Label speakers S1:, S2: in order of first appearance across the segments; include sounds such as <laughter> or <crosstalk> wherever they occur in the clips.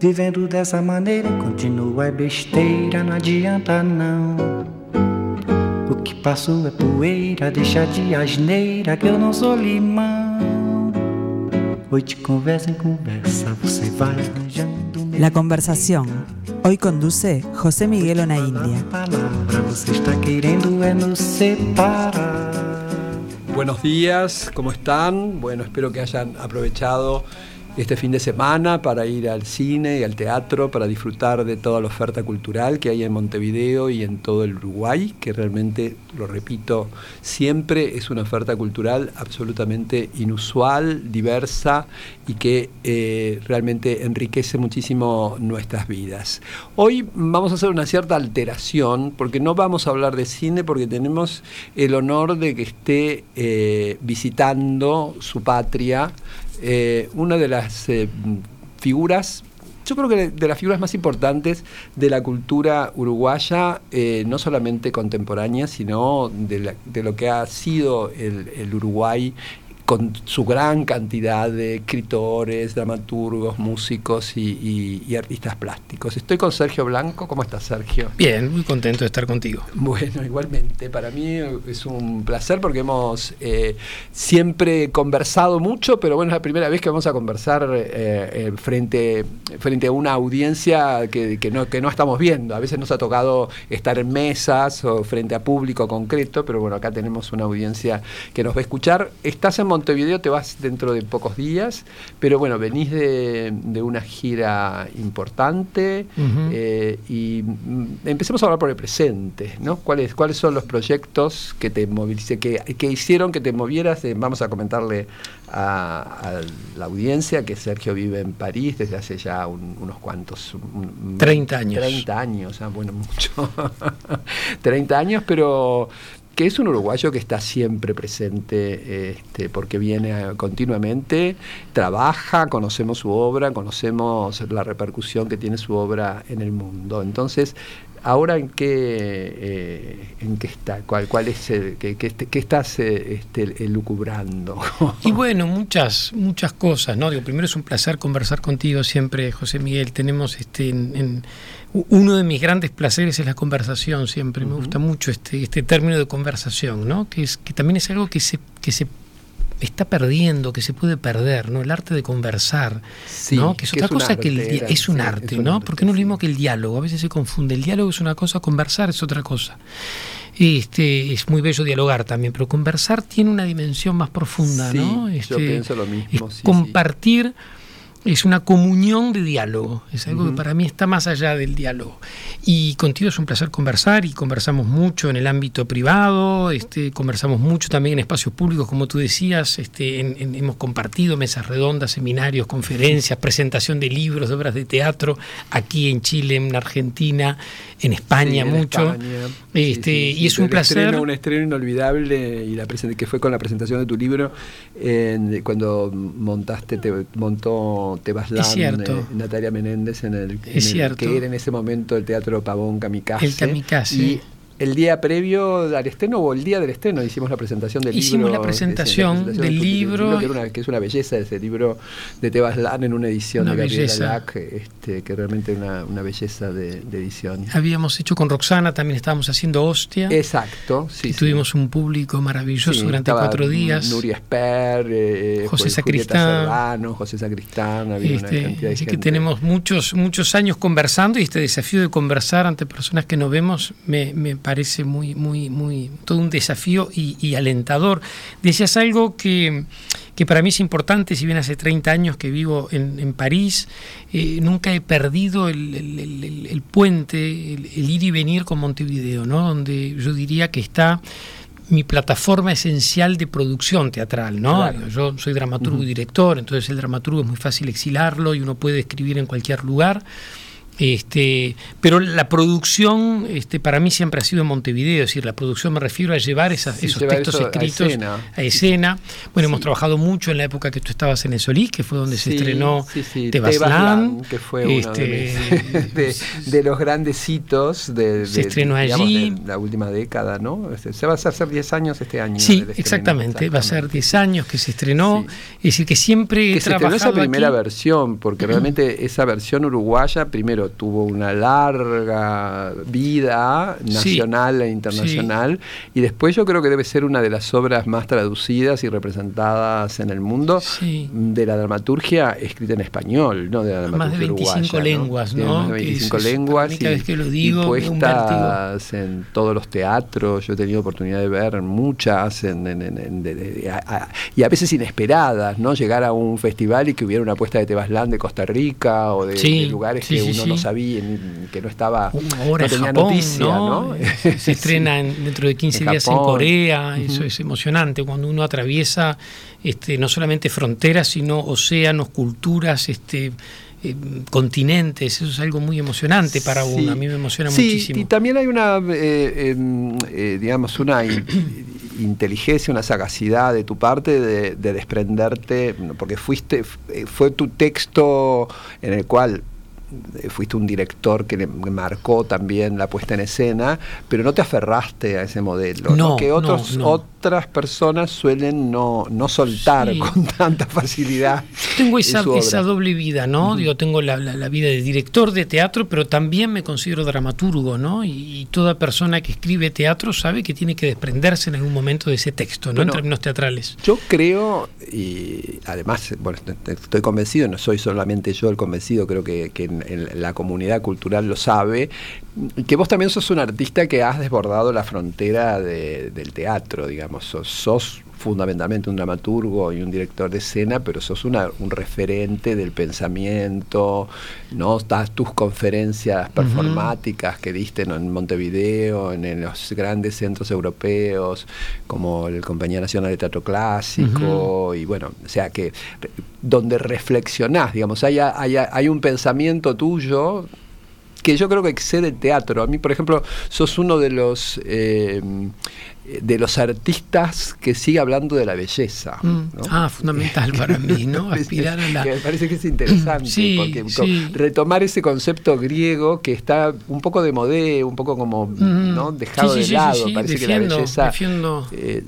S1: Vivendo dessa maneira, continua é besteira, não adianta não. O que passou é poeira, deixa de asneira que eu não sou limão. Hoy de conversa en conversa, você vai arranjando.
S2: La conversación. Hoy conduce José Miguel Ona India.
S1: Palavra, você está querendo é nos separar.
S3: Buenos días, ¿cómo están? Bueno, espero que hayan aprovechado este fin de semana para ir al cine y al teatro, para disfrutar de toda la oferta cultural que hay en Montevideo y en todo el Uruguay, que realmente, lo repito, siempre es una oferta cultural absolutamente inusual, diversa y que eh, realmente enriquece muchísimo nuestras vidas. Hoy vamos a hacer una cierta alteración, porque no vamos a hablar de cine, porque tenemos el honor de que esté eh, visitando su patria eh, una de las eh, figuras, yo creo que de las figuras más importantes de la cultura uruguaya, eh, no solamente contemporánea, sino de, lo que ha sido el, el Uruguay con su gran cantidad de escritores, dramaturgos, músicos y, artistas plásticos. Estoy con Sergio Blanco. ¿Cómo estás, Sergio?
S4: Bien, muy contento de estar contigo.
S3: Bueno, igualmente. Para mí es un placer porque hemos eh, siempre conversado mucho, pero bueno, es la primera vez que vamos a conversar eh, frente, frente a una audiencia que, no, que no estamos viendo. A veces nos ha tocado estar en mesas o frente a público concreto, pero bueno, acá tenemos una audiencia que nos va a escuchar. Estás en Montevideo te vas dentro de pocos días, pero bueno, venís de, una gira importante eh, y mm, empecemos a hablar por el presente, ¿no? ¿Cuáles, cuáles son los proyectos que te movilice, que, hicieron que te movieras? Eh, vamos a comentarle a, la audiencia que Sergio vive en París desde hace ya unos cuantos...
S4: 30 años.
S3: 30 años, ah, bueno, mucho. <laughs> 30 años, pero que es un uruguayo que está siempre presente, este, porque viene continuamente, trabaja, conocemos su obra, conocemos la repercusión que tiene su obra en el mundo. Entonces, ahora en qué, eh, en qué está, cuál, cuál es el, qué, qué, estás eh, este, elucubrando. <laughs>
S4: y bueno, muchas, muchas cosas, ¿no? Digo, primero es un placer conversar contigo siempre, José Miguel. Tenemos este en uno de mis grandes placeres es la conversación siempre. Me gusta mucho este, este término de conversación, ¿no? Que, es, que también es algo que se, que se está perdiendo, que se puede perder, ¿no? El arte de conversar, ¿no? Que es otra cosa que el es un arte, ¿no? Porque no es lo mismo que el diálogo, a veces se confunde. El diálogo es una cosa, conversar es otra cosa. Este, es muy bello dialogar también, pero conversar tiene una dimensión más profunda, ¿no? yo
S3: este, pienso lo mismo.
S4: compartir es una comunión de diálogo, es algo que para mí está más allá del diálogo. Y contigo es un placer conversar y conversamos mucho en el ámbito privado, este, conversamos mucho también en espacios públicos, como tú decías, este, hemos compartido mesas redondas, seminarios, conferencias, presentación de libros, de obras de teatro, aquí en Chile, en Argentina, en España mucho. este, y es un placer.
S3: un estreno inolvidable y la que fue con la presentación de tu libro, cuando montaste, te montó Tebaslan,
S4: cierto.
S3: Eh, Natalia Menéndez en el, que era en ese momento el Teatro Pavón Kamikaze.
S4: El Kamikaze
S3: el día previo al estreno o el día del estreno hicimos la presentación del
S4: libro. Hicimos la presentación, del libro.
S3: que, es una belleza ese libro de Tebas Lan en una edición de Gabriela Lac, este, que realmente una, una belleza de, edición.
S4: Habíamos hecho con Roxana, también estábamos haciendo Hostia.
S3: Exacto,
S4: sí. tuvimos un público maravilloso durante cuatro días.
S3: Nuria Esper, eh,
S4: José Sacristán.
S3: José Sacristán, había una
S4: este,
S3: cantidad de
S4: así que tenemos muchos, muchos años conversando y este desafío de conversar ante personas que no vemos me, me parece muy, muy, muy, todo un desafío y, alentador. Decías algo que, que, para mí es importante, si bien hace 30 años que vivo en, París, eh, nunca he perdido el, puente, el, ir y venir con Montevideo, ¿no? donde yo diría que está mi plataforma esencial de producción teatral, ¿no? Yo soy dramaturgo y director, entonces el dramaturgo es muy fácil exilarlo y uno puede escribir en cualquier lugar Este, pero la producción este, para mí siempre ha sido en Montevideo, es decir, la producción me refiero a llevar esos textos escritos a escena. Bueno, hemos trabajado mucho en la época que tú estabas en el Solís, que fue donde se estrenó Tebaslan,
S3: que fue uno este, <laughs> de, los grandes hitos de,
S4: se estrenó allí.
S3: la última década, ¿no? Este, se va a hacer 10 años este año.
S4: Sí, exactamente, va a ser 10 años que se estrenó, es decir, que siempre
S3: que se estrenó esa primera versión, porque realmente esa versión uruguaya primero tuvo una larga vida nacional e internacional y después yo creo que debe ser una de las obras más traducidas y representadas en el mundo de la dramaturgia escrita en español, no de la
S4: dramaturgia Más de 25 lenguas, ¿no?
S3: Más de 25 lenguas
S4: que lo digo,
S3: puestas en todos los teatros. Yo he tenido oportunidad de ver muchas y a veces inesperadas, ¿no? Llegar a un festival y que hubiera una puesta de Tebaslán de Costa Rica o de, lugares que uno no sabía, que no estaba,
S4: Ahora no tenía noticia, ¿no? Se estrena dentro de 15 días en Corea, eso es emocionante cuando uno atraviesa este, no solamente fronteras, sino océanos, culturas, este eh, continentes, eso es algo muy emocionante para uno, a mí me emociona
S3: sí,
S4: muchísimo.
S3: Y también hay una, eh, eh, digamos, una <coughs> inteligencia, una sagacidad de tu parte de, de desprenderte, porque fuiste, fue tu texto en el cual fuiste un director que le marcó también la puesta en escena, pero no te aferraste a ese modelo,
S4: no,
S3: que otros, otras personas suelen no, no soltar con tanta facilidad.
S4: tengo esa, esa doble vida, ¿no? Digo, tengo la, vida de director de teatro, pero también me considero dramaturgo, ¿no? Y, toda persona que escribe teatro sabe que tiene que desprenderse en algún momento de ese texto, ¿no? en términos teatrales.
S3: Yo creo, y además, bueno, estoy convencido, no soy solamente yo el convencido, creo que, que la comunidad cultural lo sabe, que vos también sos un artista que has desbordado la frontera del teatro, digamos, sos, fundamentalmente un dramaturgo y un director de escena, pero sos una, un referente del pensamiento, ¿no? Das tus conferencias performáticas que diste en Montevideo, en, los grandes centros europeos, como el Compañía Nacional de Teatro Clásico, y bueno, o sea que donde reflexionás, digamos, hay, hay, hay un pensamiento tuyo que yo creo que excede el teatro. A mí, por ejemplo, sos uno de los eh, de los artistas que sigue hablando de la belleza.
S4: Mm. Ah, fundamental para mí, ¿no? <laughs>
S3: Aspirar a la... me parece que es interesante, porque retomar ese concepto griego que está un poco de modé, un poco como mm. ¿no? dejado de lado. parece que la belleza...
S4: Eh,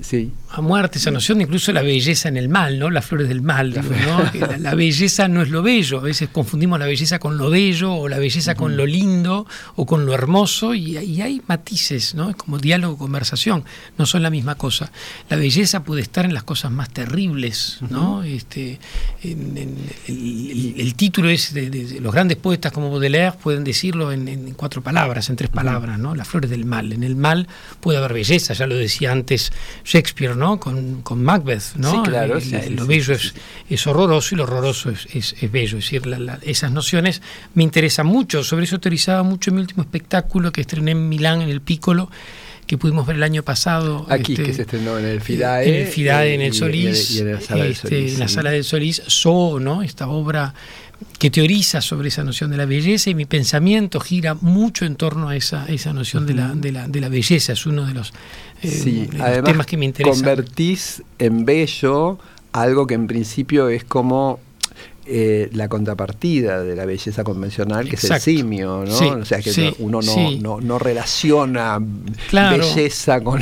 S4: a muerte esa noción de incluso la belleza en el mal, ¿no? Las flores del mal, ¿no? la, belleza no es lo bello, a veces confundimos la belleza con lo bello o la belleza con lo lindo o con lo hermoso y, y hay matices, ¿no? Es como diálogo, conversación no son la misma cosa. La belleza puede estar en las cosas más terribles, ¿no? este, el, título es de, los grandes poetas como Baudelaire pueden decirlo en, cuatro palabras, en tres palabras, ¿no? Las flores del mal. En el mal puede haber belleza, ya lo decía antes Shakespeare, ¿no? Con, con Macbeth, ¿no?
S3: Sí, claro,
S4: lo bello es, es, horroroso y lo horroroso es, bello. Es decir, esas nociones me interesan mucho. Sobre eso teorizaba mucho en mi último espectáculo que estrené en Milán, en el Piccolo que pudimos ver el año pasado.
S3: Aquí, este, que se estrenó en el FIDAE.
S4: En el FIDAE, en el Solís.
S3: Y, en, la Sala del este, Solís.
S4: En la Sala del Solís, So, ¿no? Esta obra que teoriza sobre esa noción de la belleza y mi pensamiento gira mucho en torno a esa, esa noción de, la, de, la, de la belleza. Es uno de los,
S3: eh, temas que me interesan. Convertís en bello algo que en principio es como eh, la contrapartida de la belleza convencional, que es el simio, ¿no? o sea, que uno no, no, relaciona belleza <laughs> con,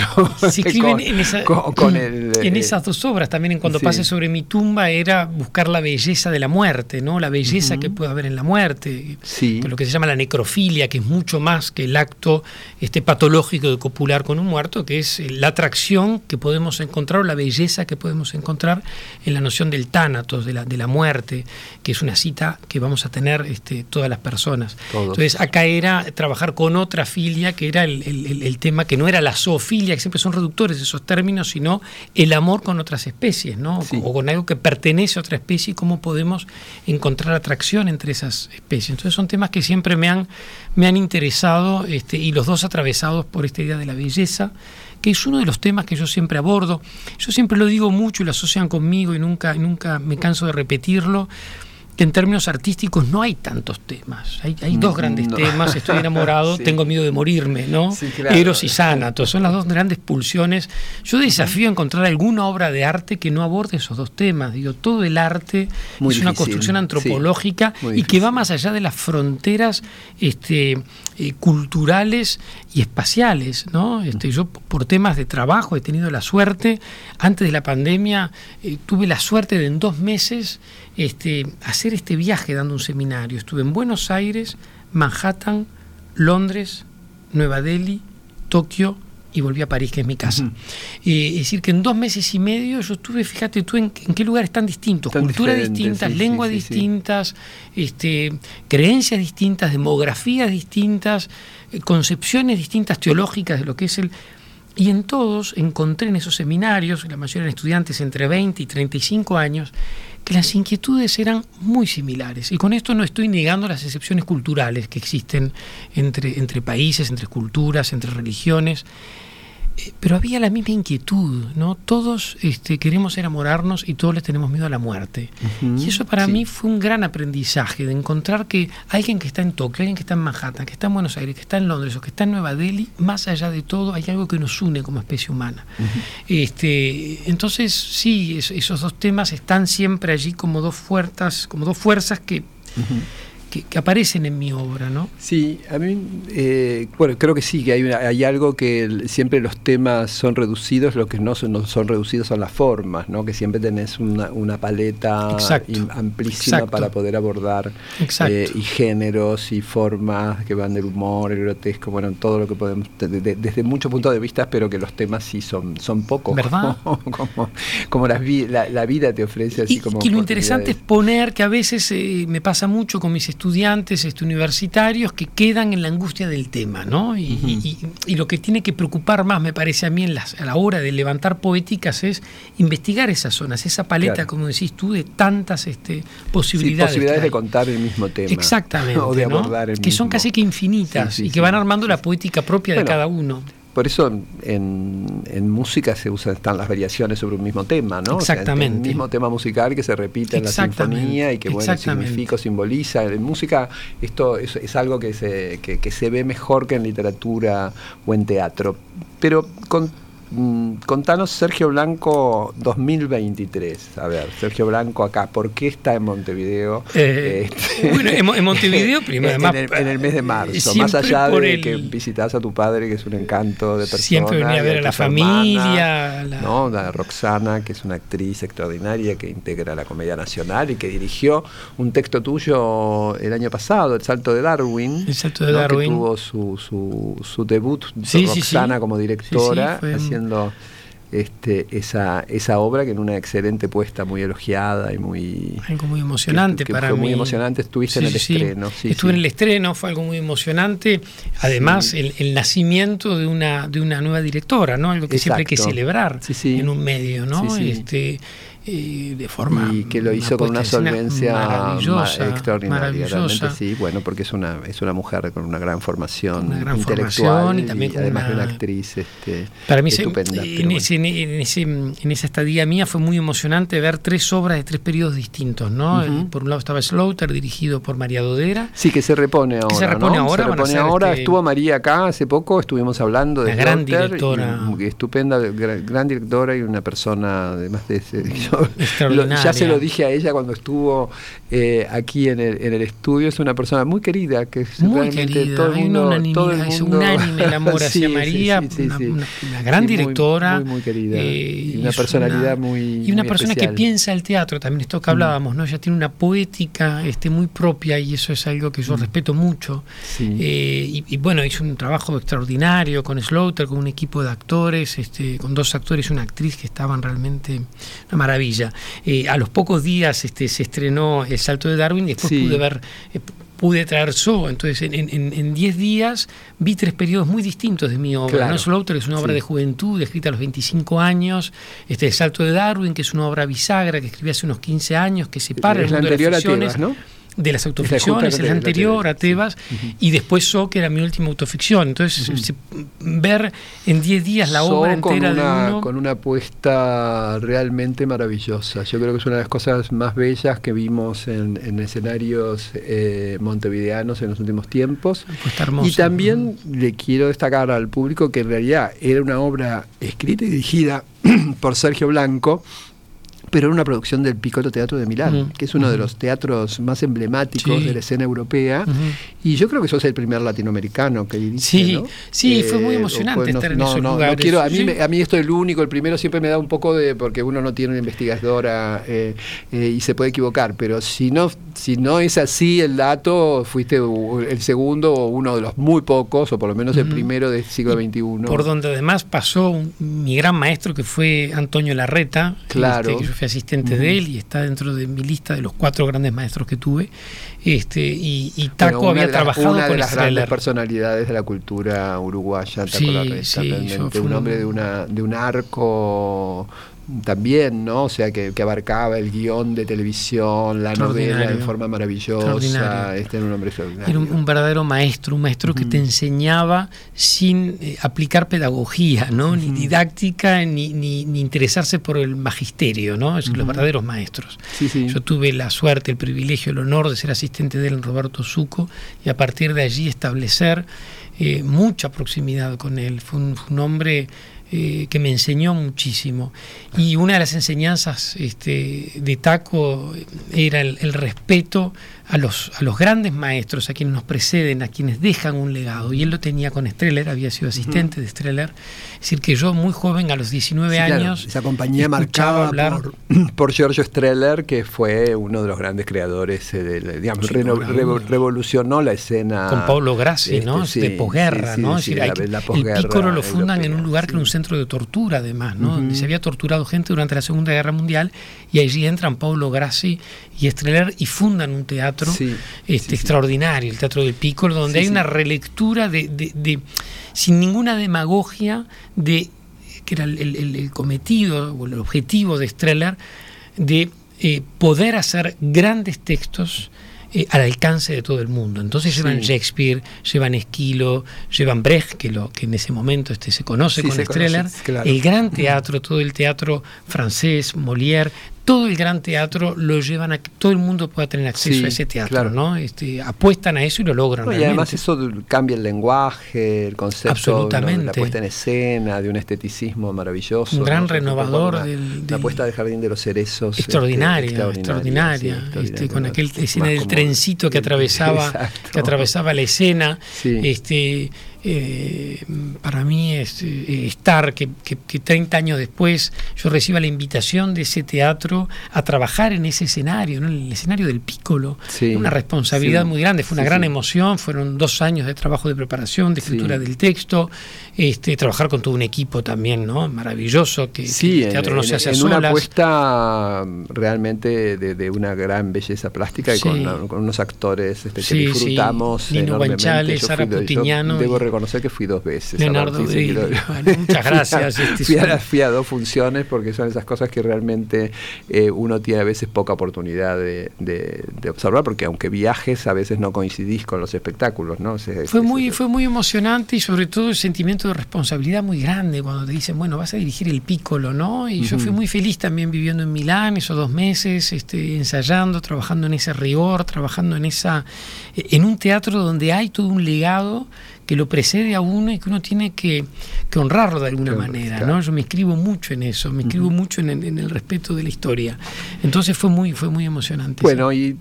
S4: con, el, en eh, esas dos obras, también en Cuando pase sobre mi tumba, era buscar la belleza de la muerte, ¿no? La belleza que puede haber en la muerte, lo que se llama la necrofilia, que es mucho más que el acto este, patológico de copular con un muerto, que es la atracción que podemos encontrar o la belleza que podemos encontrar en la noción del tánatos, de la, de la muerte que es una cita que vamos a tener este, todas las personas. Entonces, acá era trabajar con otra filia, que era el, tema que no era la zoofilia, que siempre son reductores esos términos, sino el amor con otras especies, ¿no? O con algo que pertenece a otra especie y cómo podemos encontrar atracción entre esas especies. Entonces, son temas que siempre me han, me han interesado este, y los dos atravesados por esta idea de la belleza que es uno de los temas que yo siempre abordo. Yo siempre lo digo mucho y lo asocian conmigo y nunca, nunca me canso de repetirlo, que en términos artísticos no hay tantos temas. Hay, hay dos grandes
S3: No.
S4: temas, estoy enamorado, <laughs>
S3: Sí.
S4: tengo miedo de morirme, ¿no?
S3: Sí, claro.
S4: Eros y Sánatos, son las dos grandes pulsiones. Yo desafío a encontrar alguna obra de arte que no aborde esos dos temas. Digo, todo el arte
S3: Muy
S4: es una construcción antropológica y que va más allá de las fronteras este, eh, culturales y espaciales. ¿no? Este, yo por temas de trabajo he tenido la suerte, antes de la pandemia eh, tuve la suerte de en dos meses este, hacer este viaje dando un seminario. Estuve en Buenos Aires, Manhattan, Londres, Nueva Delhi, Tokio y volví a París, que es mi casa. Eh, es decir, que en dos meses y medio yo estuve, fíjate tú, en, en qué lugares tan distintos,
S3: Tan
S4: culturas distintas,
S3: sí,
S4: lenguas
S3: sí, sí, sí.
S4: distintas, este, creencias distintas, demografías distintas, eh, concepciones distintas teológicas de lo que es el... Y en todos encontré en esos seminarios, la mayoría eran estudiantes entre 20 y 35 años, las inquietudes eran muy similares. Y con esto no estoy negando las excepciones culturales que existen entre, entre países, entre culturas, entre religiones. Eh, Pero había la misma inquietud, ¿no? Todos este, queremos enamorarnos y todos les tenemos miedo a la muerte. Y eso para
S3: sí.
S4: mí fue un gran aprendizaje, de encontrar que alguien que está en Tokio, alguien que está en Manhattan, que está en Buenos Aires, que está en Londres o que está en Nueva Delhi, más allá de todo hay algo que nos une como especie humana. este, entonces, sí, es- esos dos temas están siempre allí como dos fuerzas, como dos fuerzas que, que, que aparecen en mi obra, ¿no?
S3: Sí, a mí, eh, bueno, creo que sí, que hay, una- hay algo que el- siempre los temas son reducidos, lo que no son, no son reducidos son las formas, ¿no? Que siempre tenés una, una paleta
S4: Exacto.
S3: amplísima
S4: Exacto.
S3: para poder abordar eh, y géneros y formas que van del humor, el grotesco, bueno, todo lo que podemos, de- de- desde muchos puntos de vista, pero que los temas sí son, son pocos.
S4: ¿Verdad? <laughs>
S3: Como, como las vi- la, la vida te ofrece así
S4: Y,
S3: como.
S4: y lo interesante es poner que a veces eh, me pasa mucho con mis estudiantes este, universitarios que quedan en la angustia del tema, ¿no? Y, y- y- y lo que tiene que preocupar más, me parece a mí, en las- a la hora de levantar poéticas es investigar esas zonas, esa paleta,
S3: Claro.
S4: como decís tú, de tantas este,
S3: Sí,
S4: posibilidades.
S3: posibilidades de contar el mismo tema.
S4: Exactamente. <laughs>
S3: o de
S4: ¿no?
S3: abordar el
S4: Que son casi que infinitas
S3: Sí, sí,
S4: y que van armando la poética propia de cada uno.
S3: Por eso en, en música se usan están las variaciones sobre un mismo tema, ¿no? O sea,
S4: Exactamente.
S3: el mismo tema musical que se repite en la sinfonía y que bueno significa o simboliza. En música esto es, es algo que se, que, que se ve mejor que en literatura o en teatro. Pero con, mm, contanos Sergio Blanco 2023. A ver, Sergio Blanco acá, ¿por qué está en Montevideo?
S4: Eh,
S3: Este,
S4: bueno, en, Mo- en Montevideo, <laughs> primero,
S3: en,
S4: además,
S3: el, en el mes de marzo, más allá de
S4: el-
S3: que visitas a tu padre, que es un encanto de persona.
S4: Siempre venía a ver a la
S3: tu hermana,
S4: familia, la-
S3: ¿no? La Roxana, que es una actriz extraordinaria que integra la Comedia Nacional y que dirigió un texto tuyo el año pasado, El Salto de Darwin.
S4: El Salto de
S3: ¿no?
S4: Darwin.
S3: Que tuvo su, su, su debut,
S4: Sí,
S3: Roxana
S4: sí.
S3: como directora,
S4: Sí, sí, fue un-
S3: haciendo este, esa, esa obra que en una excelente puesta, muy elogiada y muy...
S4: algo muy emocionante
S3: que- que
S4: para
S3: fue
S4: mí.
S3: muy emocionante. Estuviste en el estreno, sí,
S4: Estuve en el estreno, fue algo muy emocionante. Además, el, el nacimiento de una, de una nueva directora, ¿no? Algo que siempre hay que celebrar en un medio, ¿no?
S3: Sí, sí.
S4: Este, de forma.
S3: y que lo hizo con una solvencia
S4: maravillosa,
S3: ma- extraordinaria
S4: maravillosa.
S3: realmente sí bueno porque es una es una mujer con una gran formación
S4: una gran
S3: intelectual
S4: formación y también
S3: además de
S4: una-
S3: actriz este,
S4: Para mí,
S3: estupenda
S4: en,
S3: bueno.
S4: ese- en ese- en esa estadía mía fue muy emocionante ver tres obras de tres periodos distintos, ¿no? Por un lado estaba Slaughter, dirigido por María Dodera.
S3: Sí, que se repone ahora.
S4: se repone
S3: ¿no?
S4: ahora,
S3: Se repone
S4: este,
S3: Estuvo María acá hace poco, estuvimos hablando de
S4: Una gran directora.
S3: y- y estupenda, gran, gran directora y una persona, además de ese- yo- <laughs>
S4: Extraordinaria.
S3: lo- ya se lo dije a ella cuando estuvo eh, aquí en el, en el estudio. Es una persona muy querida, que es
S4: Muy
S3: realmente
S4: querida,
S3: todo el mundo. todo
S4: es unánime el amor <laughs> hacia
S3: Sí,
S4: María,
S3: sí, sí,
S4: una,
S3: sí.
S4: una- una gran
S3: muy-
S4: directora.
S3: Muy, muy querida.
S4: eh,
S3: y una personalidad
S4: una-
S3: muy.
S4: Y una
S3: muy
S4: persona
S3: especial.
S4: que piensa el teatro, también esto que hablábamos, ¿no? Ella tiene una poética este, muy propia y eso es algo que yo respeto mucho. Eh, y, y bueno, hizo un trabajo extraordinario con Slaughter, con un equipo de actores, este, con dos actores y una actriz que estaban realmente una maravilla. Eh, a los pocos días este, se estrenó El Salto de Darwin y después
S3: Sí.
S4: pude ver, eh, pude traer So. Entonces, en- en en 10 días vi tres periodos muy distintos de mi obra.
S3: Claro.
S4: ¿no? Slaughter es una obra
S3: Sí.
S4: de juventud, escrita a los 25 años. Este, El Salto de Darwin, que es una obra bisagra que escribí hace unos 15 años, que separa
S3: es
S4: el
S3: la
S4: mundo de
S3: anterior
S4: las
S3: a
S4: ficciones.
S3: Tebas, ¿no?
S4: De las autoficciones, el anterior a Tebas, y después So, que era mi última autoficción. Entonces, ver en 10 días la obra entera
S3: con
S4: una, de uno...
S3: Con una apuesta realmente maravillosa. Yo creo que es una de las cosas más bellas que vimos en, escenarios eh, montevideanos en los últimos tiempos. y también le quiero destacar al público que en realidad era una obra escrita y dirigida <clears throat> por Sergio Blanco, pero era una producción del Piccolo Teatro de Milán, que es uno de los teatros más emblemáticos de la escena europea. Y yo creo que sos el primer latinoamericano que dirige.
S4: Sí, sí, fue muy eh, emocionante estar en esos lugares.
S3: quiero, a, mí, a mí esto es el único, el primero siempre me da un poco de, porque uno no tiene una investigadora eh, eh, y se puede equivocar, pero si no, si no es así el dato, fuiste el segundo o uno de los muy pocos, o por lo menos el primero del siglo XXI.
S4: Por donde además pasó mi gran maestro que fue Antonio Larreta.
S3: Claro.
S4: Este, asistente de él y está dentro de mi lista de los cuatro grandes maestros que tuve. Este, y, Taco había trabajado
S3: una
S4: de
S3: las grandes personalidades de la cultura uruguaya, Taco un hombre de, una, de un arco también, ¿no? O sea, que, abarcaba el guion de televisión, la novela en forma maravillosa. Este era un hombre extraordinario.
S4: Era un, verdadero maestro, un maestro que te enseñaba sin eh, aplicar pedagogía, ¿no? Ni didáctica, ni, ni, interesarse por el magisterio, ¿no? Es los verdaderos maestros. Yo tuve la suerte, el privilegio, el honor de ser asistente de él en Roberto Zuco y a partir de allí establecer eh, mucha proximidad con él. Fue un hombre eh, que me enseñó muchísimo. Y una de las enseñanzas este, de Taco era el, el respeto a los, a los grandes maestros, a quienes nos preceden, a quienes dejan un legado. Y él lo tenía con Streller, había sido asistente de Streller. Es decir, que yo muy joven, a los 19 años...
S3: esa compañía marcaba hablar... <clears throat> por, Giorgio Streller, que fue uno de los grandes creadores, eh, digamos, revolucionó la escena...
S4: Con Pablo Grassi, ¿no? Este, de posguerra, ¿no? Es decir, el Piccolo lo fundan en un lugar que era un centro de tortura, además, ¿no? Donde se había torturado gente durante la Segunda Guerra Mundial y allí entran Pablo Grassi y Streller y fundan un teatro este, extraordinario, el Teatro del Piccolo, donde hay una relectura de, sin ninguna demagogia, de que era el, cometido o el objetivo de Streller, de eh, poder hacer grandes textos eh, al alcance de todo el mundo. Entonces llevan Shakespeare, llevan Esquilo, llevan Brecht, que, lo, que en ese momento este, se conoce con Streller, el gran teatro, todo el teatro francés, Molière, todo el gran teatro lo llevan a que todo el mundo pueda tener acceso a ese teatro, ¿no? Este, apuestan a eso y lo logran.
S3: y además eso cambia el lenguaje, el concepto, de la puesta en escena, de un esteticismo maravilloso.
S4: Un gran renovador
S3: del, La puesta del Jardín de los Cerezos.
S4: Este, extraordinaria, extraordinaria. Este, con aquel escena del trencito que <laughs> atravesaba, que atravesaba la escena. Este, eh, para mí es eh, estar, que, que, 30 años después yo reciba la invitación de ese teatro a trabajar en ese escenario, en el escenario del Piccolo. una responsabilidad muy grande, fue una gran emoción, fueron dos años de trabajo de preparación, de escritura del texto, este, trabajar con todo un equipo también, ¿no? Maravilloso, que, el teatro no se hace
S3: en una apuesta realmente de, una gran belleza plástica y con, unos actores este, que disfrutamos.
S4: Nino Guanchales, Sara Putiñano
S3: reconocer que fui dos veces.
S4: Leonardo muchas gracias. <laughs>
S3: Este, fui, a, dos funciones porque son esas cosas que realmente eh, uno tiene a veces poca oportunidad de, observar, porque aunque viajes a veces no coincidís con los espectáculos. ¿no?
S4: fue, muy, fue muy emocionante y sobre todo el sentimiento de responsabilidad muy grande cuando te dicen, bueno, vas a dirigir el Piccolo, ¿no? Y yo fui muy feliz también viviendo en Milán esos dos meses, este, ensayando, trabajando en ese rigor, trabajando en esa en un teatro donde hay todo un legado que lo precede a uno y que uno tiene que, honrarlo de alguna manera. ¿no? Yo me escribo mucho en eso, me escribo mucho en el, respeto de la historia. Entonces fue muy, fue muy emocionante.
S3: Bueno, y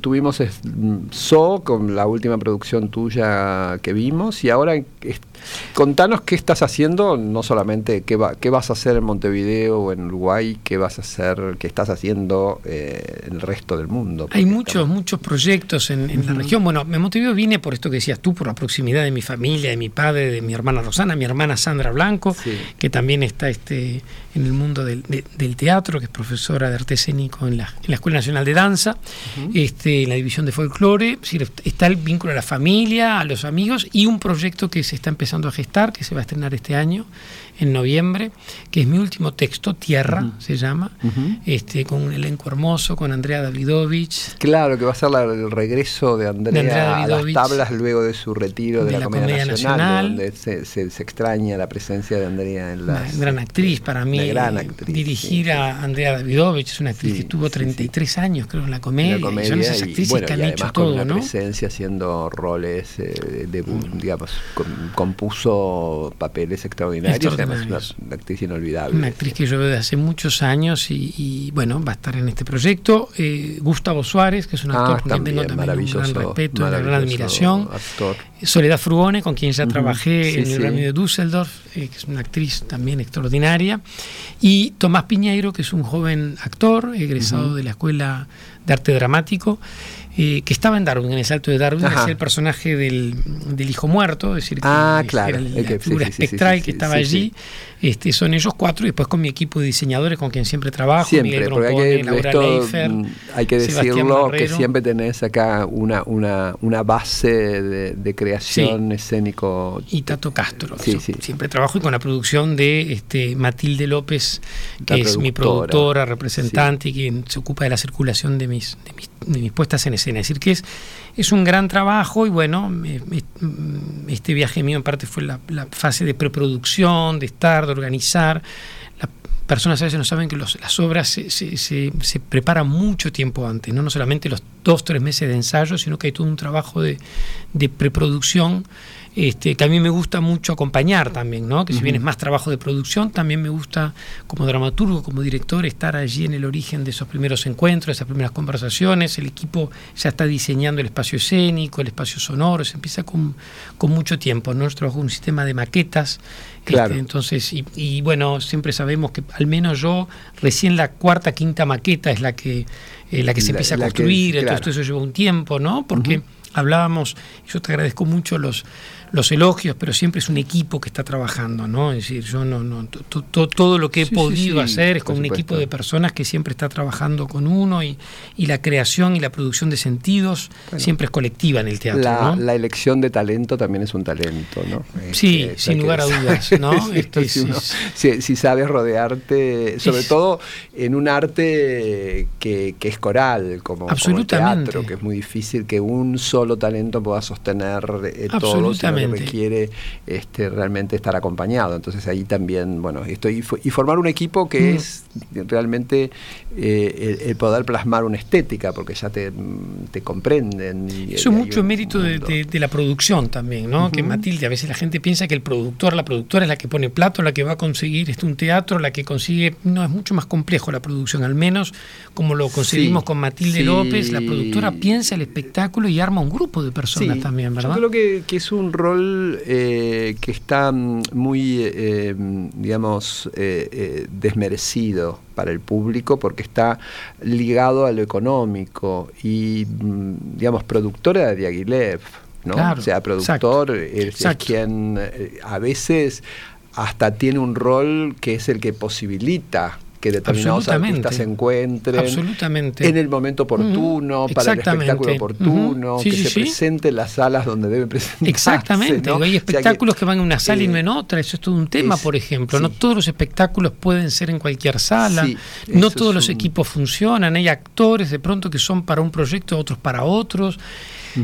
S3: tuvimos So con la última producción tuya que vimos y ahora Contanos qué estás haciendo, no solamente qué, va, qué vas a hacer en Montevideo o en Uruguay, qué vas a hacer, qué estás haciendo eh, en el resto del mundo.
S4: Hay muchos, muchos proyectos en, la región. Bueno, en Montevideo vine por esto que decías tú, por la proximidad de mi familia, de mi padre, de mi hermana Rosana, mi hermana Sandra Blanco, que también está este, en el mundo del, teatro, que es profesora de arte escénico en la, Escuela Nacional de Danza, este, en la división de folclore. está el vínculo a la familia, a los amigos y un proyecto que se está empezando a gestar, que se va a estrenar este año, en noviembre, que es mi último texto, Tierra se llama, este, con un elenco hermoso, con Andrea Davidovich.
S3: Claro, que va a ser el regreso de Andrea, a las tablas luego de su retiro de, la, Comedia, Nacional, donde se, extraña la presencia de Andrea en la...
S4: gran actriz para mí. Gran actriz, dirigir a Andrea Davidovich, es una actriz que estuvo 33 años, creo, en la comedia. y son esas actrices que han hecho todo, con
S3: una presencia haciendo roles, eh, de, digamos, compuso papeles extraordinarios una, actriz inolvidable.
S4: Una actriz que yo veo desde hace muchos años y, bueno, va a estar en este proyecto. Eh, Gustavo Suárez, que es un actor ah, con quien tengo también un gran respeto, una gran admiración. Soledad Frugone, con quien ya trabajé en el Grammy de Düsseldorf, eh, que es una actriz también extraordinaria. Y Tomás Piñeiro, que es un joven actor, egresado de la Escuela de Arte Dramático. Eh, que estaba en Darwin, en el salto de Darwin, es el personaje del, del, hijo muerto, es decir, que
S3: ah, claro.
S4: era la figura espectral que estaba allí. Este, son ellos cuatro y después con mi equipo de diseñadores con quien siempre trabajo,
S3: siempre, Miguel hay que, Laura Leifer, mm, hay que decirlo que siempre tenés acá una, una, una base de, creación escénico.
S4: Y Tato Castro, siempre trabajo y con la producción de este, Matilde López, que es mi productora, representante y quien se ocupa de la circulación de mis, de mis, de mis puestas en escena. Es decir, que es es un gran trabajo y bueno, este viaje mío en parte fue la, fase de preproducción, de estar, organizar. Las personas a veces no saben que las obras se, se, preparan mucho tiempo antes, ¿no? no solamente los dos, tres meses de ensayo, sino que hay todo un trabajo de, de preproducción este, que a mí me gusta mucho acompañar también, ¿no? que si bien es más trabajo de producción, también me gusta como dramaturgo, como director, estar allí en el origen de esos primeros encuentros, esas primeras conversaciones, el equipo ya está diseñando el espacio escénico, el espacio sonoro, se empieza con, mucho tiempo, ¿no? Nosotros un sistema de maquetas, este, entonces, y, bueno, siempre sabemos que al menos yo, recién la cuarta, quinta maqueta es la que, eh, la que se empieza a construir, entonces eso lleva un tiempo, ¿no? Porque hablábamos, yo te agradezco mucho los los elogios, pero siempre es un equipo que está trabajando, ¿no? Es decir, yo no, no todo lo que he podido hacer es con un equipo de personas que siempre está trabajando con uno y, y la creación y la producción de sentidos siempre es colectiva en el teatro.
S3: La, la, elección de talento también es un talento, ¿no?
S4: Sí, este, sin lugar a dudas, <laughs> ¿no?
S3: Este, si, sabes rodearte, sobre todo en un arte que, que es coral, como, como, el teatro, que es muy difícil que un solo talento pueda sostener eh, todo requiere este, realmente estar acompañado. Entonces ahí también, bueno, esto y, formar un equipo que mm. es realmente eh, el, poder plasmar una estética, porque ya te, te comprenden.
S4: Eso es mucho mérito de, la producción también, ¿no? Que Matilde, a veces la gente piensa que el productor, la productora es la que pone plato, la que va a conseguir este, un teatro, la que consigue. No, es mucho más complejo la producción, al menos como lo conseguimos con Matilde López, la productora piensa el espectáculo y arma un grupo de personas también, ¿verdad?
S3: Yo creo que, que es un rol eh, que está mm, muy, eh, digamos, eh, desmerecido para el público porque está ligado a lo económico y, mm, digamos, productora de Diaghilev, ¿no? o sea, productor es, quien a veces hasta tiene un rol que es el que posibilita que determinados artistas se encuentren en el momento oportuno, para el espectáculo oportuno, que se presente en las salas donde debe presentarse.
S4: Exactamente, hay espectáculos que... van en una sala y no en otra, eso es todo un tema, por ejemplo. No todos los espectáculos pueden ser en cualquier sala, no todos los equipos funcionan, hay actores de pronto que son para un proyecto, otros para otros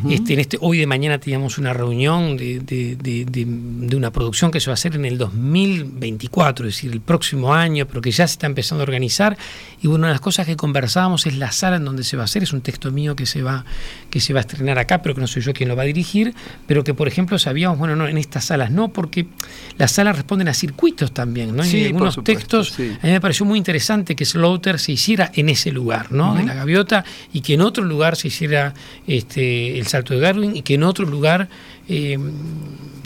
S4: este, en este, hoy de mañana teníamos una reunión de, de, una producción que se va a hacer en el 2024, es decir, el próximo año, pero que ya se está empezando a organizar. Y una de las cosas que conversábamos es la sala en donde se va a hacer. Es un texto mío que se va, que se va a estrenar acá, pero que no soy yo quien lo va a dirigir. Pero que, por ejemplo, sabíamos, bueno, no, en estas salas no, porque las salas responden a circuitos también, ¿no? y algunos textos, a mí me pareció muy interesante que Slaughter se hiciera en ese lugar, ¿no? De la gaviota, y que en otro lugar se hiciera este, el salto de Darwin y que en otro lugar eh,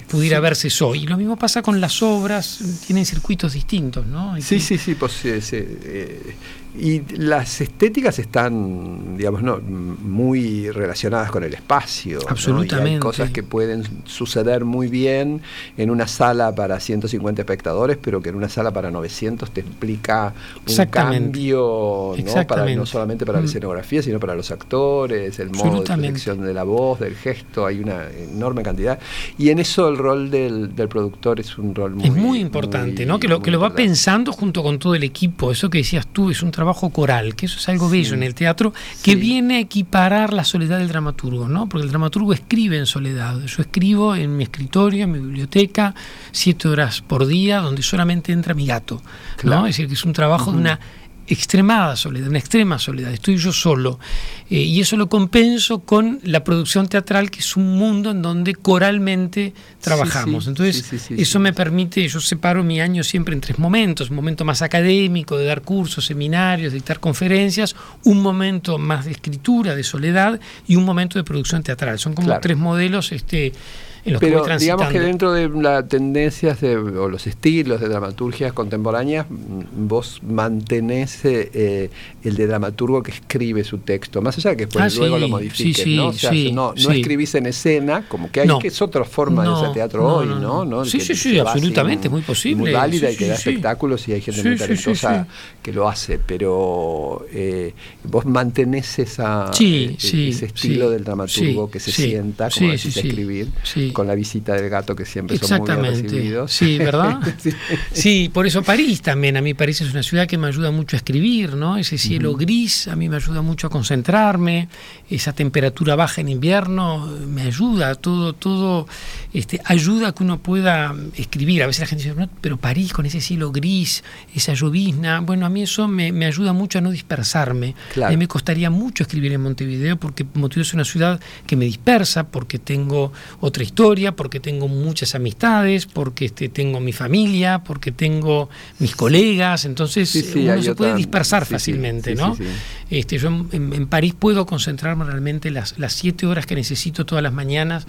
S4: pudiera verse eso. Y lo mismo pasa con las obras, tienen circuitos distintos, ¿no?
S3: sí, sí, sí, pues, eh, Y las estéticas están, digamos, no, muy relacionadas con el espacio.
S4: Absolutamente.
S3: hay cosas que pueden suceder muy bien en una sala para 150 espectadores, pero que en una sala para 900 te explica un cambio, ¿no? Para, no solamente para la mm. escenografía, sino para los actores, el modo de proyección de la voz, del gesto, hay una enorme cantidad. Y en eso el rol del, productor es un rol muy...
S4: Es muy importante, ¿no? Que lo, que lo va pensando junto con todo el equipo. Eso que decías tú, es un trabajo trabajo coral, que eso es algo bello en el teatro, que viene a equiparar la soledad del dramaturgo, ¿no? Porque el dramaturgo escribe en soledad. Yo escribo en mi escritorio, en mi biblioteca, siete horas por día, donde solamente entra mi gato, ¿no? Es decir, que es un trabajo de una extremada soledad, una extrema soledad, estoy yo solo. Eh, y eso lo compenso con la producción teatral, que es un mundo en donde coralmente trabajamos. Entonces, eso me permite, yo separo mi año siempre en tres momentos, un momento más académico, de dar cursos, seminarios, de dictar conferencias, un momento más de escritura, de soledad, y un momento de producción teatral. Son como tres modelos este,
S3: pero digamos que dentro de las tendencias de, o los estilos de dramaturgias contemporáneas, vos mantenés eh, el de dramaturgo que escribe su texto, más allá de que después ah, luego lo modifiques, ¿no? O sea, no, no escribís en escena, como que hay que es otra forma de hacer teatro hoy, ¿no?
S4: Sí, sí, sí, absolutamente, es muy posible.
S3: Muy válida y que da espectáculos y hay gente muy talentosa que lo hace, pero eh, vos mantenés esa, eh, ese estilo del dramaturgo que se sienta, como decís, a escribir con la visita del gato que siempre son muy bien recibidos.
S4: Sí, ¿verdad? <laughs> sí. por eso París también. A mí París es una ciudad que me ayuda mucho a escribir, ¿no? Ese cielo gris a mí me ayuda mucho a concentrarme. Esa temperatura baja en invierno me ayuda. Todo, todo este, ayuda a que uno pueda escribir. A veces la gente dice, no, pero París con ese cielo gris, esa llovizna. Bueno, a mí eso me, ayuda mucho a no dispersarme. A mí me costaría mucho escribir en Montevideo porque Montevideo es una ciudad que me dispersa, porque tengo otra historia porque tengo muchas amistades, porque este, tengo mi familia, porque tengo mis colegas, entonces uno se puede dispersar fácilmente, ¿no? Este, yo en, París puedo concentrarme realmente las, las siete horas que necesito todas las mañanas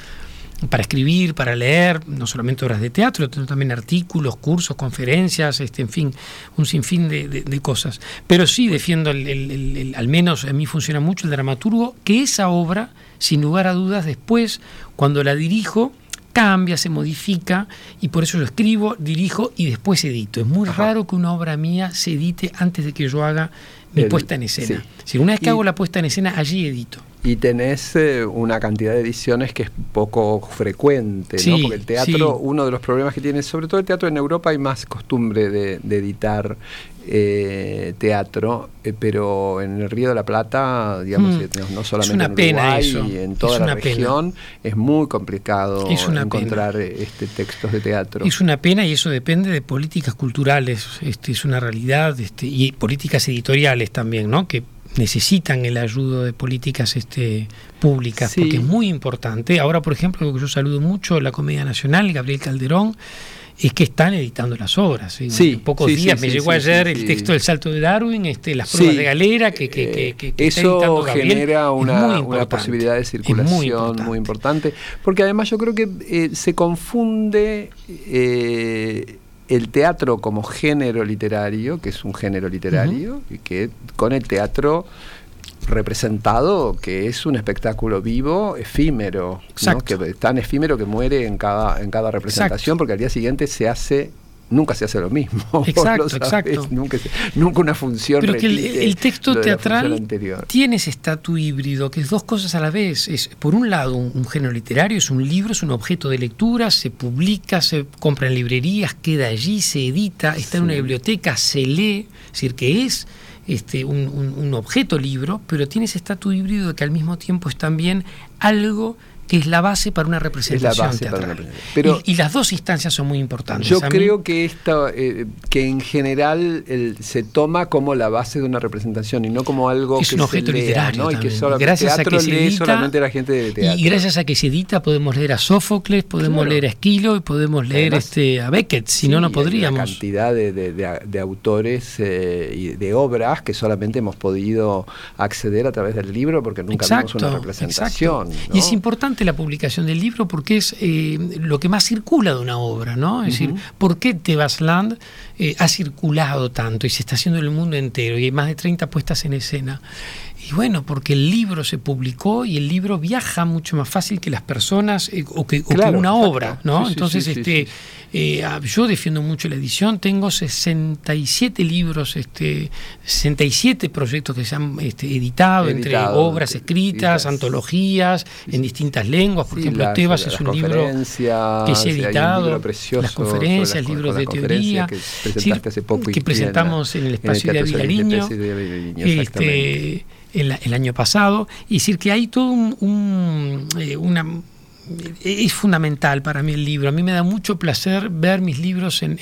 S4: para escribir, para leer, no solamente obras de teatro, sino también artículos, cursos, conferencias, este, en fin, un sinfín de, cosas. Pero sí defiendo, al menos a mí funciona mucho el dramaturgo, que esa obra, sin lugar a dudas, después cuando la dirijo, cambia, se modifica y por eso yo escribo, dirijo y después edito. Es muy raro que una obra mía se edite antes de que yo haga mi puesta en escena. Si una vez que hago la puesta en escena, allí edito.
S3: Y tenés eh, una cantidad de ediciones que es poco frecuente, ¿no? Porque el teatro, uno de los problemas que tiene, sobre todo el teatro en Europa, hay más costumbre de, editar eh, teatro, eh, pero en el Río de la Plata, digamos, mm. no solamente en Uruguay y en toda la región, es muy complicado encontrar este, textos de teatro.
S4: Es una pena y eso depende de políticas culturales, este, es una realidad, este, y políticas editoriales también, ¿no? Que necesitan el ayudo de políticas este, públicas, porque es muy importante. Ahora, por ejemplo, lo que yo saludo mucho, la Comedia Nacional, Gabriel Calderón, es que están editando las obras. en pocos días me llegó ayer el texto del salto de Darwin, este, las pruebas de galera, que, que, que,
S3: Eso genera una, una, posibilidad de circulación muy, importante, porque además yo creo que eh, se confunde... Eh, el teatro como género literario, que es un género literario, y que con el teatro representado, que es un espectáculo vivo, efímero, ¿no? que tan efímero que muere en cada, en cada representación, porque al día siguiente se hace nunca se hace lo mismo. <laughs>
S4: Exacto, exacto.
S3: Nunca, nunca, una función.
S4: Pero que el, texto teatral tiene ese estatus híbrido, que es dos cosas a la vez. Es, por un lado, un, género literario, es un libro, es un objeto de lectura, se publica, se compra en librerías, queda allí, se edita, está en una biblioteca, se lee, es decir, que es este, un, un objeto libro, pero tiene ese estatus híbrido de que al mismo tiempo es también algo que es la base para una representación teatral. Pero y, las dos instancias son muy importantes.
S3: Yo creo que esta, eh, que en general se toma como la base de una representación y no como algo
S4: es
S3: que
S4: un objeto literario
S3: y que gracias a que se edita, solamente la gente de teatro.
S4: Y gracias a que se edita podemos leer a Sófocles, podemos leer a Esquilo y podemos leer este a Beckett, si no no podríamos.
S3: Una cantidad de, autores eh, y de obras que solamente hemos podido acceder a través del libro porque nunca vimos una representación.
S4: Y es importante importante la publicación del libro porque es eh, lo que más circula de una obra, ¿no? Es decir, ¿por qué Tebasland eh, ha circulado tanto y se está haciendo en el mundo entero y hay más de 30 puestas en escena? Y bueno, porque el libro se publicó y el libro viaja mucho más fácil que las personas eh, o, que, una obra, ¿no? Entonces, este, eh, ah, yo defiendo mucho la edición, tengo 67 libros, este, 67 proyectos que se han este, editado, entre obras escritas, antologías, en distintas lenguas. Por ejemplo, Tebas es un libro que se ha editado, las conferencias, libros de teoría, que, presentamos en el espacio de Avilariño. Este, el, año pasado, y decir que hay todo un, eh, una es fundamental para mí el libro. A mí me da mucho placer ver mis libros en,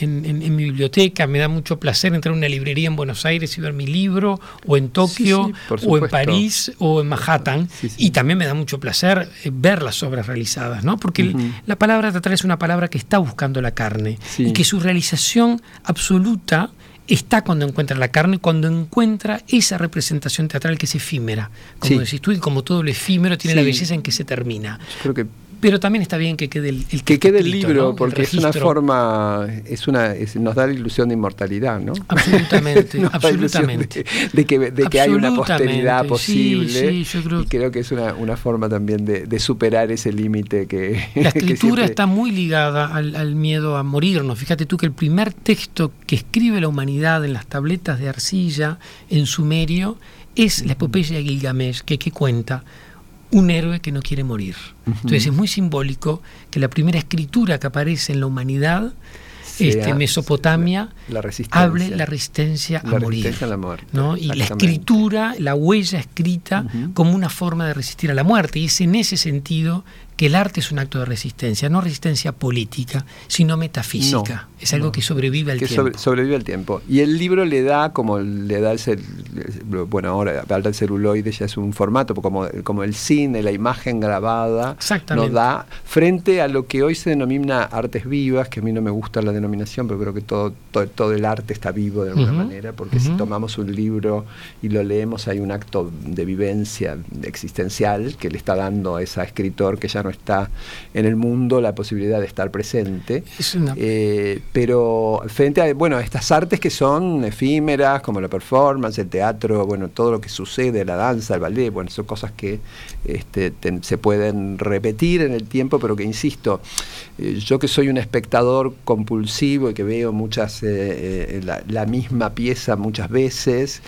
S4: mi biblioteca, me da mucho placer entrar a una librería en Buenos Aires y ver mi libro, o en Tokio, o en París, o en Manhattan. y también me da mucho placer eh, ver las obras realizadas, ¿no? Porque la palabra teatral es una palabra que está buscando la carne y que su realización absoluta está cuando encuentra la carne, cuando encuentra esa representación teatral que es efímera. Como decís tú, y como todo lo efímero tiene la belleza en que se termina.
S3: creo que
S4: pero también está bien que quede el,
S3: que quede el libro porque es una forma es una nos da la ilusión de inmortalidad no
S4: absolutamente <laughs> absolutamente.
S3: de, que, de que hay una posteridad posible y creo que es una, una forma también de, superar ese límite que <laughs>
S4: la escritura está muy ligada al, al, miedo a morirnos. Fíjate tú que el primer texto que escribe la humanidad en las tabletas de arcilla en sumerio es la epopeya de Gilgamesh que, que cuenta un héroe que no quiere morir. Entonces es muy simbólico que la primera escritura que aparece en la humanidad, este, Mesopotamia, hable la resistencia a morir. ¿no? Y la escritura, la huella escrita como una forma de resistir a la muerte. Y es en ese sentido que el arte es un acto de resistencia, no resistencia política, sino metafísica. es algo que sobrevive al tiempo.
S3: sobrevive al tiempo. Y el libro le da, como le da el bueno, ahora el celuloide ya es un formato, como, como el cine, la imagen grabada, nos da frente a lo que hoy se denomina artes vivas, que a mí no me gusta la denominación, pero creo que todo, todo, el arte está vivo de alguna manera, porque si tomamos un libro y lo leemos hay un acto de vivencia existencial que le está dando a esa escritor que ya no está en el mundo la posibilidad de estar presente. Eh, pero frente a bueno, estas artes que son efímeras, como la performance, el teatro, bueno, todo lo que sucede, la danza, el ballet, bueno, son cosas que este, se pueden repetir en el tiempo, pero que insisto, eh, yo que soy un espectador compulsivo y que veo muchas eh, la, la, misma pieza muchas veces,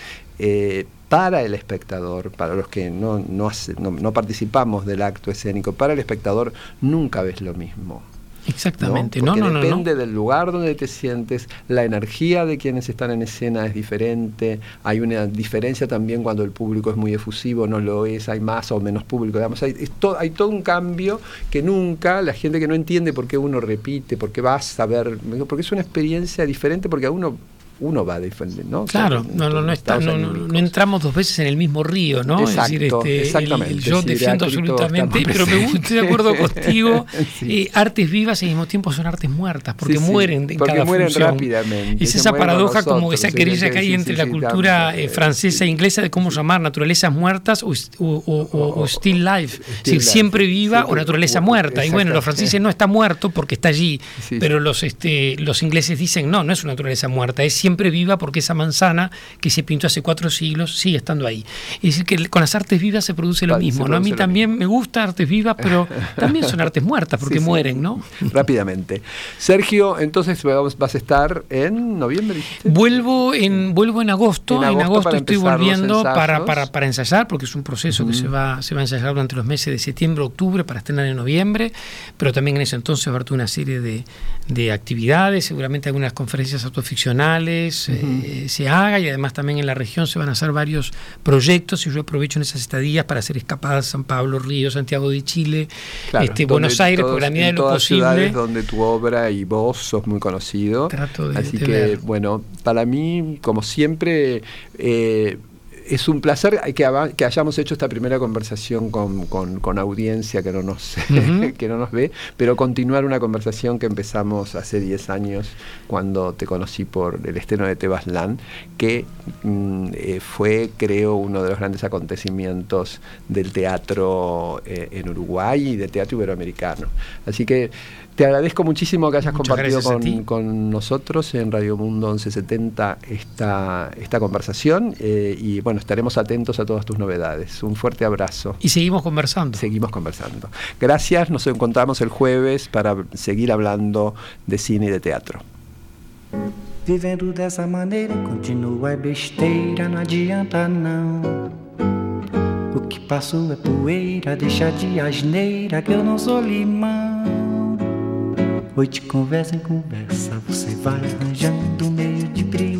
S3: para el espectador, para los que no, no, no, participamos del acto escénico, para el espectador nunca ves lo mismo.
S4: Exactamente,
S3: ¿no? no, depende del lugar donde te sientes, la energía de quienes están en escena es diferente, hay una diferencia también cuando el público es muy efusivo, no lo es, hay más o menos público, digamos, hay, hay todo un cambio que nunca la gente que no entiende por qué uno repite, por qué vas a ver, porque es una experiencia diferente, porque a uno uno va a defender, ¿no?
S4: Claro, no, no, no, está, no, no, entramos dos veces en el mismo río, ¿no?
S3: Exacto, es decir, este, exactamente.
S4: yo defiendo absolutamente, pero me gusta, estoy de acuerdo <laughs> contigo. Eh, artes vivas y al mismo tiempo son artes muertas, porque mueren en
S3: porque
S4: cada
S3: mueren rápidamente.
S4: Es esa paradoja como esa querella que hay entre la cultura eh, francesa e inglesa de cómo llamar naturalezas muertas o, o, still life, es decir, siempre viva o naturaleza muerta. Y bueno, los franceses no está muerto porque está allí, pero los, este, los ingleses dicen no, no es una naturaleza muerta, es siempre viva porque esa manzana que se pintó hace cuatro siglos sigue estando ahí. Es decir, que con las artes vivas se produce lo mismo. ¿no? A mí también me gusta artes vivas, pero <laughs> también son artes muertas porque mueren, ¿no? <laughs>
S3: Rápidamente. Sergio, entonces vas a estar en noviembre.
S4: Vuelvo en, vuelvo en agosto. En agosto, estoy volviendo para, para, para, ensayar, porque es un proceso que se va, se va a ensayar durante los meses de septiembre, octubre, para estrenar en noviembre, pero también en ese entonces va a haber una serie de, de actividades, seguramente algunas conferencias autoficcionales eh, se haga y además también en la región se van a hacer varios proyectos y yo aprovecho en esas estadías para hacer escapadas San Pablo, Río, Santiago de Chile, este, Buenos Aires, por la medida de lo posible.
S3: donde tu obra y vos sos muy conocido. Así que, bueno, para mí, como siempre, eh, es un placer que, que, hayamos hecho esta primera conversación con, con, audiencia que no, nos, <laughs> que no nos ve, pero continuar una conversación que empezamos hace 10 años cuando te conocí por el estreno de Tebaslan, que mm, eh, fue, creo, uno de los grandes acontecimientos del teatro eh, en Uruguay y del teatro iberoamericano. Así que te agradezco muchísimo que hayas compartido con, nosotros en Radio Mundo 1170 esta, esta conversación eh, y bueno, estaremos atentos a todas tus novedades. Un fuerte abrazo.
S4: Y seguimos conversando.
S3: Seguimos conversando. Gracias, nos encontramos el jueves para seguir hablando de cine y de teatro.
S1: Vivendo dessa maneira, continua besteira, não adianta não. O que passou é poeira, deixa de asneira que eu não sou limão. Hoje conversa em conversa, você vai arranjando meio de brilho